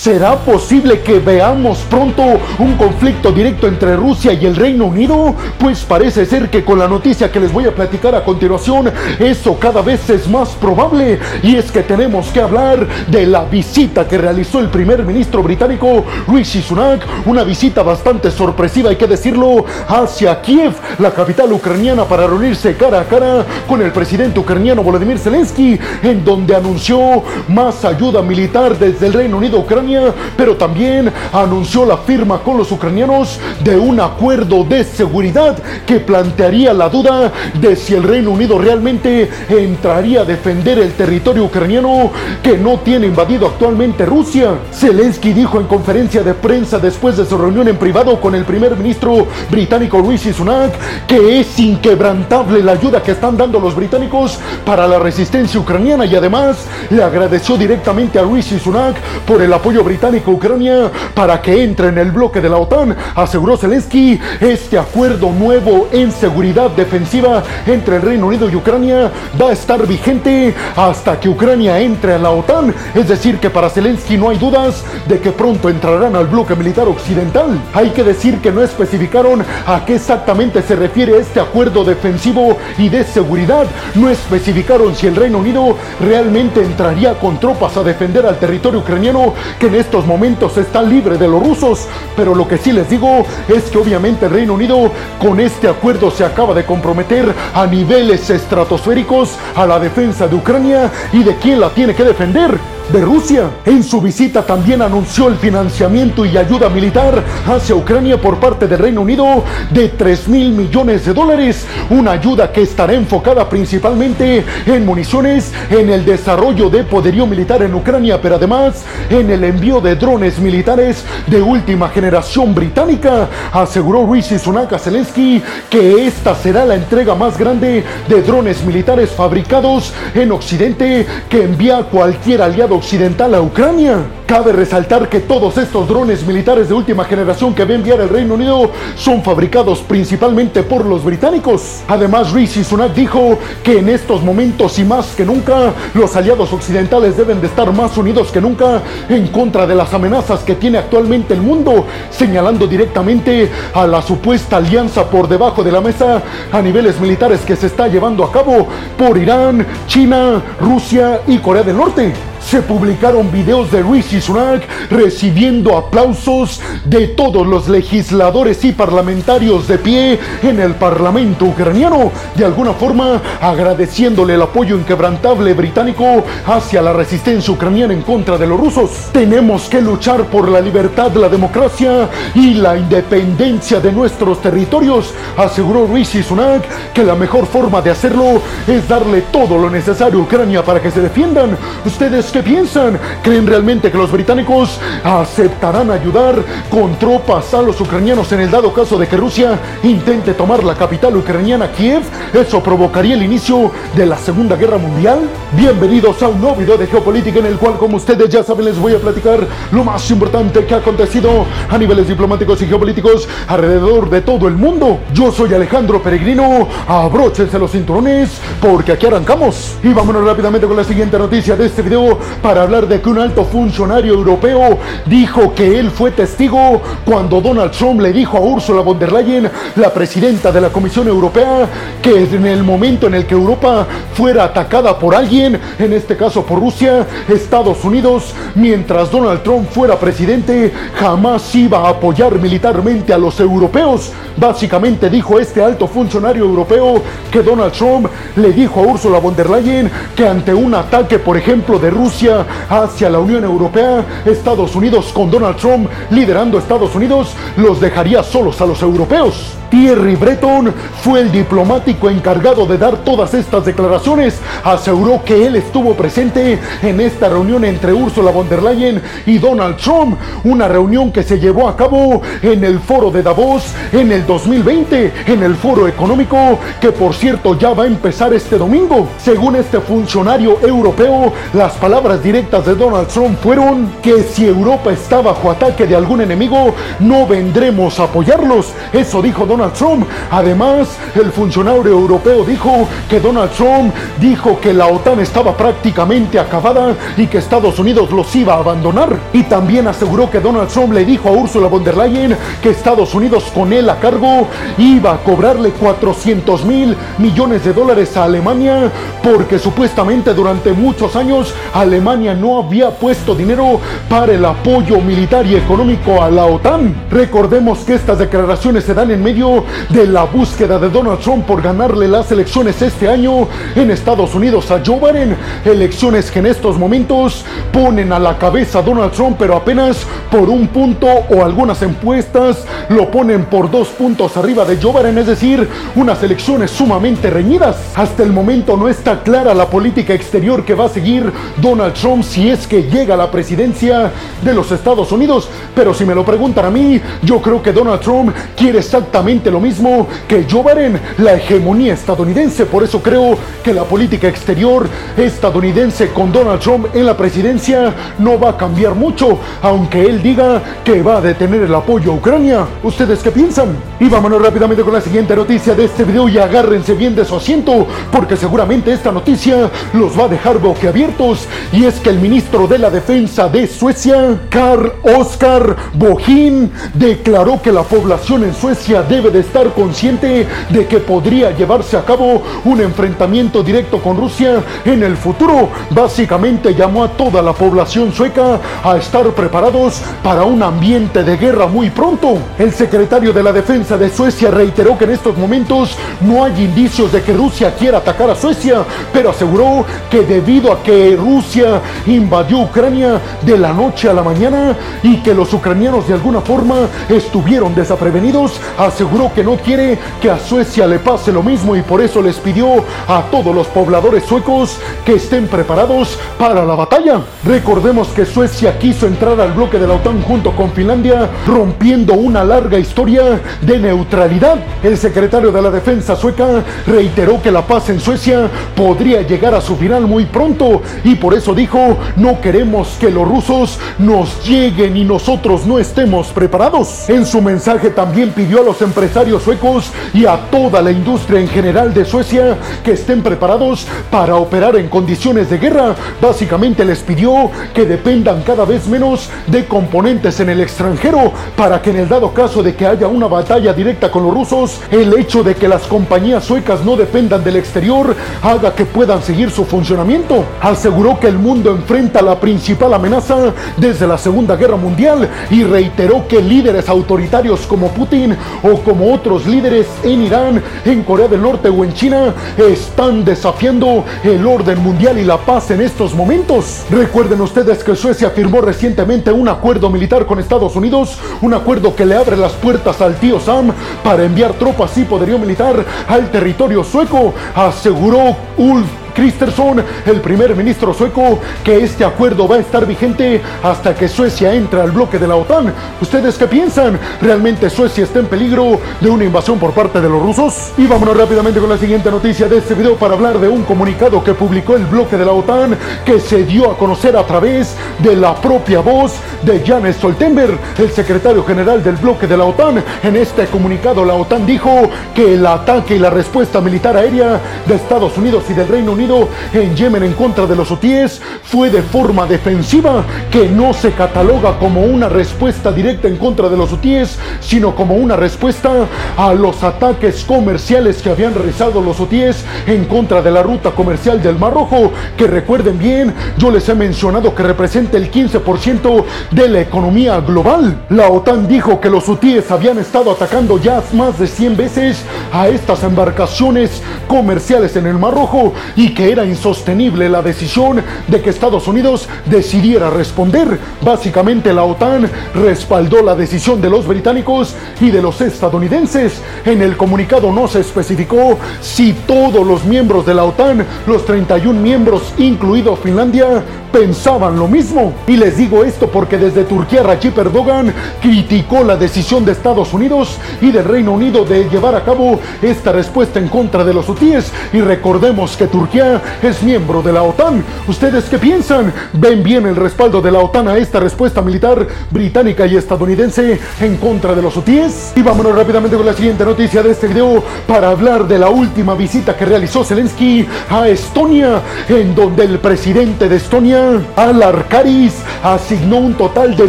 ¿Será posible que veamos pronto un conflicto directo entre Rusia y el Reino Unido? Pues parece ser que con la noticia que les voy a platicar a continuación, eso cada vez es más probable. Y es que tenemos que hablar de la visita que realizó el primer ministro británico Rishi Sunak, una visita bastante sorpresiva, hay que decirlo, hacia Kiev, la capital ucraniana, para reunirse cara a cara con el presidente ucraniano Volodymyr Zelensky, en donde anunció más ayuda militar desde el Reino Unido a Ucrania, pero también anunció la firma con los ucranianos de un acuerdo de seguridad que plantearía la duda de si el Reino Unido realmente entraría a defender el territorio ucraniano que no tiene invadido actualmente Rusia. Zelensky dijo en conferencia de prensa después de su reunión en privado con el primer ministro británico Rishi Sunak que es inquebrantable la ayuda que están dando los británicos para la resistencia ucraniana y además le agradeció directamente a Rishi Sunak por el apoyo británico Ucrania para que entre en el bloque de la OTAN. Aseguró Zelensky este acuerdo nuevo en seguridad defensiva entre el Reino Unido y Ucrania va a estar vigente hasta que Ucrania entre a la OTAN. Es decir, que para Zelensky no hay dudas de que pronto entrarán al bloque militar occidental. Hay que decir que no especificaron a qué exactamente se refiere este acuerdo defensivo y de seguridad. No especificaron si el Reino Unido realmente entraría con tropas a defender al territorio ucraniano que en estos momentos está libre de los rusos. Pero lo que sí les digo es que obviamente el Reino Unido con este acuerdo se acaba de comprometer a niveles estratosféricos a la defensa de Ucrania y de quién la tiene que defender de Rusia. En su visita también anunció el financiamiento y ayuda militar hacia Ucrania por parte del Reino Unido de 3 mil millones de dólares, una ayuda que estará enfocada principalmente en municiones, en el desarrollo de poderío militar en Ucrania, pero además en el envío de drones militares de última generación británica. Aseguró Rishi Sunak a Zelensky que esta será la entrega más grande de drones militares fabricados en Occidente que envía cualquier aliado occidental a Ucrania. Cabe resaltar que todos estos drones militares de última generación que va a enviar el Reino Unido son fabricados principalmente por los británicos. Además, Rishi Sunak dijo que en estos momentos y más que nunca, los aliados occidentales deben de estar más unidos que nunca en contra de las amenazas que tiene actualmente el mundo, señalando directamente a la supuesta alianza por debajo de la mesa a niveles militares que se está llevando a cabo por Irán, China, Rusia y Corea del Norte se publicaron videos de Rishi Sunak recibiendo aplausos de todos los legisladores y parlamentarios de pie en el Parlamento ucraniano, de alguna forma agradeciéndole el apoyo inquebrantable británico hacia la resistencia ucraniana en contra de los rusos. Tenemos que luchar por la libertad, la democracia y la independencia de nuestros territorios, aseguró Rishi Sunak que la mejor forma de hacerlo es darle todo lo necesario a Ucrania para que se defiendan. Ustedes qué piensan? ¿Creen realmente que los británicos aceptarán ayudar con tropas a los ucranianos en el dado caso de que Rusia intente tomar la capital ucraniana Kiev? ¿Eso provocaría el inicio de la Segunda Guerra Mundial? Bienvenidos a un nuevo video de geopolítica en el cual, como ustedes ya saben, les voy a platicar lo más importante que ha acontecido a niveles diplomáticos y geopolíticos alrededor de todo el mundo. Yo soy Alejandro Peregrino, abróchense los cinturones porque aquí arrancamos. Y vámonos rápidamente con la siguiente noticia de este video para hablar de que un alto funcionario europeo dijo que él fue testigo cuando Donald Trump le dijo a Ursula von der Leyen, la presidenta de la Comisión Europea, que en el momento en el que Europa fuera atacada por alguien, en este caso por Rusia, Estados Unidos, mientras Donald Trump fuera presidente, jamás iba a apoyar militarmente a los europeos. Básicamente dijo este alto funcionario europeo que Donald Trump le dijo a Ursula von der Leyen que ante un ataque, por ejemplo, de Rusia hacia la Unión Europea, Estados Unidos con Donald Trump liderando Estados Unidos, los dejaría solos a los europeos. Thierry Breton fue el diplomático encargado de dar todas estas declaraciones. Aseguró que él estuvo presente en esta reunión entre Ursula von der Leyen y Donald Trump, una reunión que se llevó a cabo en el foro de Davos en el 2020, en el foro económico que por cierto ya va a empezar este domingo. Según este funcionario europeo, las palabras directas de Donald Trump fueron que si Europa está bajo ataque de algún enemigo, no vendremos a apoyarlos. Eso dijo Donald Donald Trump. Además, el funcionario europeo dijo que Donald Trump dijo que la OTAN estaba prácticamente acabada y que Estados Unidos los iba a abandonar. Y también aseguró que Donald Trump le dijo a Ursula von der Leyen que Estados Unidos con él a cargo iba a cobrarle 400 mil millones de dólares a Alemania porque supuestamente durante muchos años Alemania no había puesto dinero para el apoyo militar y económico a la OTAN. Recordemos que estas declaraciones se dan en medio de la búsqueda de Donald Trump por ganarle las elecciones este año en Estados Unidos a Joe Biden. Elecciones que en estos momentos ponen a la cabeza a Donald Trump, pero apenas por un punto o algunas encuestas lo ponen por dos puntos arriba de Joe Biden, es decir, unas elecciones sumamente reñidas. Hasta el momento no está clara la política exterior que va a seguir Donald Trump si es que llega a la presidencia de los Estados Unidos. Pero si me lo preguntan a mí, yo creo que Donald Trump quiere exactamente lo mismo que Joe Biden, la hegemonía estadounidense. Por eso creo que la política exterior estadounidense con Donald Trump en la presidencia no va a cambiar mucho, aunque él diga que va a detener el apoyo a Ucrania. ¿Ustedes qué piensan? Y vámonos rápidamente con la siguiente noticia de este video y agárrense bien de su asiento, porque seguramente esta noticia los va a dejar boquiabiertos. Y es que el ministro de la Defensa de Suecia, Carl Oskar Bohin, declaró que la población en Suecia debe de estar consciente de que podría llevarse a cabo un enfrentamiento directo con Rusia en el futuro. Básicamente llamó a toda la población sueca a estar preparados para un ambiente de guerra muy pronto. El secretario de la Defensa de Suecia reiteró que en estos momentos no hay indicios de que Rusia quiera atacar a Suecia, pero aseguró que debido a que Rusia invadió Ucrania de la noche a la mañana y que los ucranianos de alguna forma estuvieron desaprevenidos, aseguró que no quiere que a Suecia le pase lo mismo y por eso les pidió a todos los pobladores suecos que estén preparados para la batalla. Recordemos que Suecia quiso entrar al bloque de la OTAN junto con Finlandia, rompiendo una larga historia de neutralidad. El secretario de la Defensa sueca reiteró que la paz en Suecia podría llegar a su final muy pronto y por eso dijo, no queremos que los rusos nos lleguen y nosotros no estemos preparados. En su mensaje también pidió a los empresarios suecos y a toda la industria en general de Suecia que estén preparados para operar en condiciones de guerra. Básicamente les pidió que dependan cada vez menos de componentes en el extranjero para que en el dado caso de que haya una batalla directa con los rusos, el hecho de que las compañías suecas no dependan del exterior haga que puedan seguir su funcionamiento. Aseguró que el mundo enfrenta la principal amenaza desde la Segunda Guerra Mundial y reiteró que líderes autoritarios como Putin o como otros líderes en Irán, en Corea del Norte o en China están desafiando el orden mundial y la paz en estos momentos. Recuerden ustedes que Suecia firmó recientemente un acuerdo militar con Estados Unidos, un acuerdo que le abre las puertas al tío Sam para enviar tropas y poderío militar al territorio sueco, aseguró Ulf Kristersson, el primer ministro sueco, que este acuerdo va a estar vigente hasta que Suecia entre al bloque de la OTAN. ¿Ustedes qué piensan? ¿Realmente Suecia está en peligro de una invasión por parte de los rusos? Y vámonos rápidamente con la siguiente noticia de este video para hablar de un comunicado que publicó el bloque de la OTAN que se dio a conocer a través de la propia voz de Jan Stoltenberg, el secretario general del bloque de la OTAN. En este comunicado la OTAN dijo que el ataque y la respuesta militar aérea de Estados Unidos y del Reino Unido en Yemen en contra de los hutíes fue de forma defensiva, que no se cataloga como una respuesta directa en contra de los hutíes, sino como una respuesta a los ataques comerciales que habían realizado los hutíes en contra de la ruta comercial del Mar Rojo, que recuerden bien, yo les he mencionado que representa el 15% de la economía global. La OTAN dijo que los hutíes habían estado atacando ya más de 100 veces a estas embarcaciones comerciales en el Mar Rojo y que era insostenible la decisión de que Estados Unidos decidiera responder. Básicamente la OTAN respaldó la decisión de los británicos y de los estadounidenses. En el comunicado no se especificó si todos los miembros de la OTAN, los 31 miembros incluido Finlandia, pensaban lo mismo. Y les digo esto porque desde Turquía Rajib Erdogan criticó la decisión de Estados Unidos y del Reino Unido de llevar a cabo esta respuesta en contra de los hutíes. Y recordemos que Turquía es miembro de la OTAN. ¿Ustedes qué piensan? ¿Ven bien el respaldo de la OTAN a esta respuesta militar británica y estadounidense en contra de los hutíes? Y vámonos rápidamente con la siguiente noticia de este video para hablar de la última visita que realizó Zelensky a Estonia, en donde el presidente de Estonia, Alar Karis, asignó un total de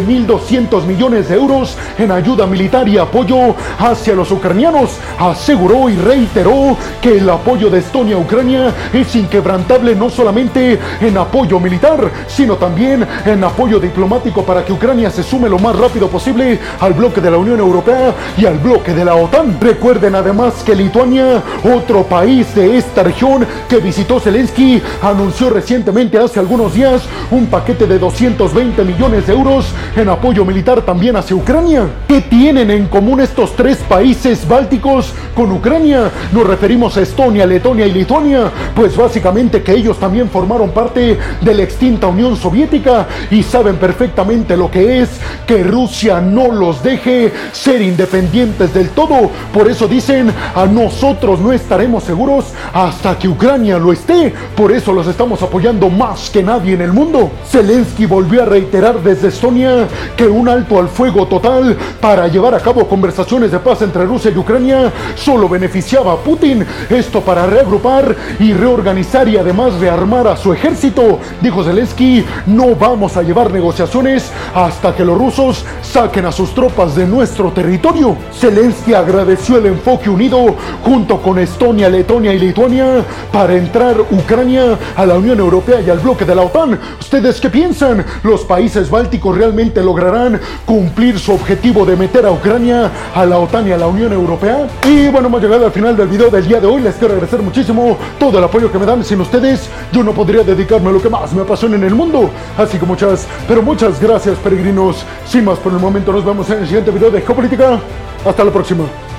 1.200 millones de euros en ayuda militar y apoyo hacia los ucranianos. Aseguró y reiteró que el apoyo de Estonia a Ucrania es inquebrantable no solamente en apoyo militar, sino también en apoyo diplomático para que Ucrania se sume lo más rápido posible al bloque de la Unión Europea y al bloque de la OTAN. Recuerden además que Lituania, otro país de esta región que visitó Zelensky, anunció recientemente hace algunos días un paquete de 220 millones de euros en apoyo militar también hacia Ucrania. ¿Qué tienen en común estos tres países bálticos con Ucrania? Nos referimos a Estonia, Letonia y Lituania, pues básicamente que ellos también formaron parte de la extinta Unión Soviética y saben perfectamente lo que es que Rusia no los deje ser independientes del todo. Por eso dicen, a nosotros no estaremos seguros hasta que Ucrania lo esté. Por eso los estamos apoyando más que nadie en mundo. Zelensky volvió a reiterar desde Estonia que un alto al fuego total para llevar a cabo conversaciones de paz entre Rusia y Ucrania solo beneficiaba a Putin. Esto para reagrupar y reorganizar y además rearmar a su ejército. Dijo Zelensky, no vamos a llevar negociaciones hasta que los rusos saquen a sus tropas de nuestro territorio. Zelensky agradeció el enfoque unido junto con Estonia, Letonia y Lituania para entrar Ucrania a la Unión Europea y al bloque de la OTAN. ¿Ustedes qué piensan? ¿Los países bálticos realmente lograrán cumplir su objetivo de meter a Ucrania a la OTAN y a la Unión Europea? Y bueno, hemos llegado al final del video del día de hoy. Les quiero agradecer muchísimo todo el apoyo que me dan. Sin ustedes, yo no podría dedicarme a lo que más me apasiona en el mundo. Así que muchas, pero muchas gracias, peregrinos. Sin más por el momento, nos vemos en el siguiente video de Geopolítica. Hasta la próxima.